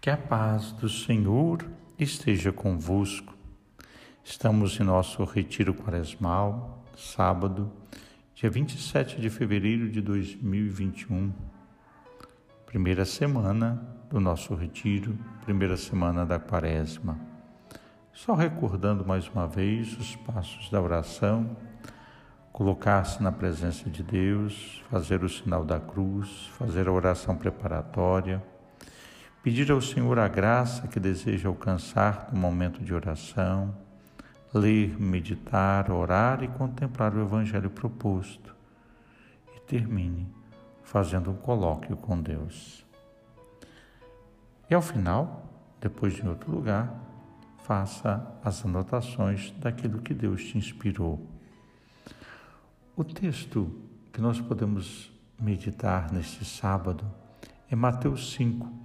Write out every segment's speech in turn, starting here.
Que a paz do Senhor esteja convosco. Estamos em nosso retiro quaresmal, sábado, dia 27 de fevereiro de 2021, primeira semana do nosso retiro, primeira semana da quaresma. Só recordando mais uma vez os passos da oração, colocar-se na presença de Deus, fazer o sinal da cruz, fazer a oração preparatória Pedir ao Senhor a graça que deseja alcançar no momento de oração, ler, meditar, orar e contemplar o Evangelho proposto. E termine fazendo um colóquio com Deus. E ao final, depois de outro lugar, faça as anotações daquilo que Deus te inspirou. O texto que nós podemos meditar neste sábado é Mateus 5,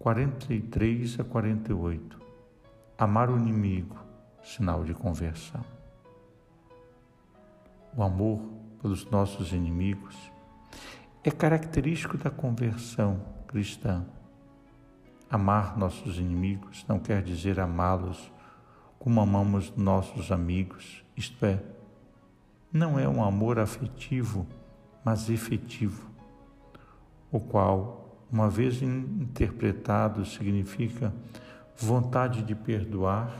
43 a 48. Amar o inimigo, sinal de conversão. O amor pelos nossos inimigos é característico da conversão cristã. Amar nossos inimigos não quer dizer amá-los como amamos nossos amigos, isto é, não é um amor afetivo, mas efetivo, o qual uma vez interpretado, significa vontade de perdoar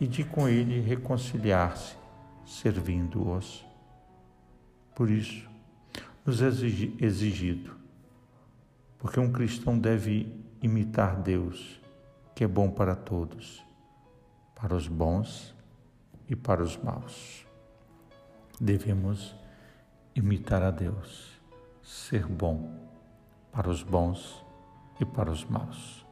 e de com ele reconciliar-se, servindo-os. Por isso, nos é exigido, porque um cristão deve imitar Deus, que é bom para todos, para os bons e para os maus. Devemos imitar a Deus, ser bom para os bons e para os maus.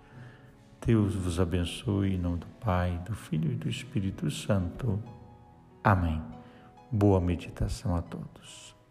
Deus vos abençoe em nome do Pai, do Filho e do Espírito Santo. Amém. Boa meditação a todos.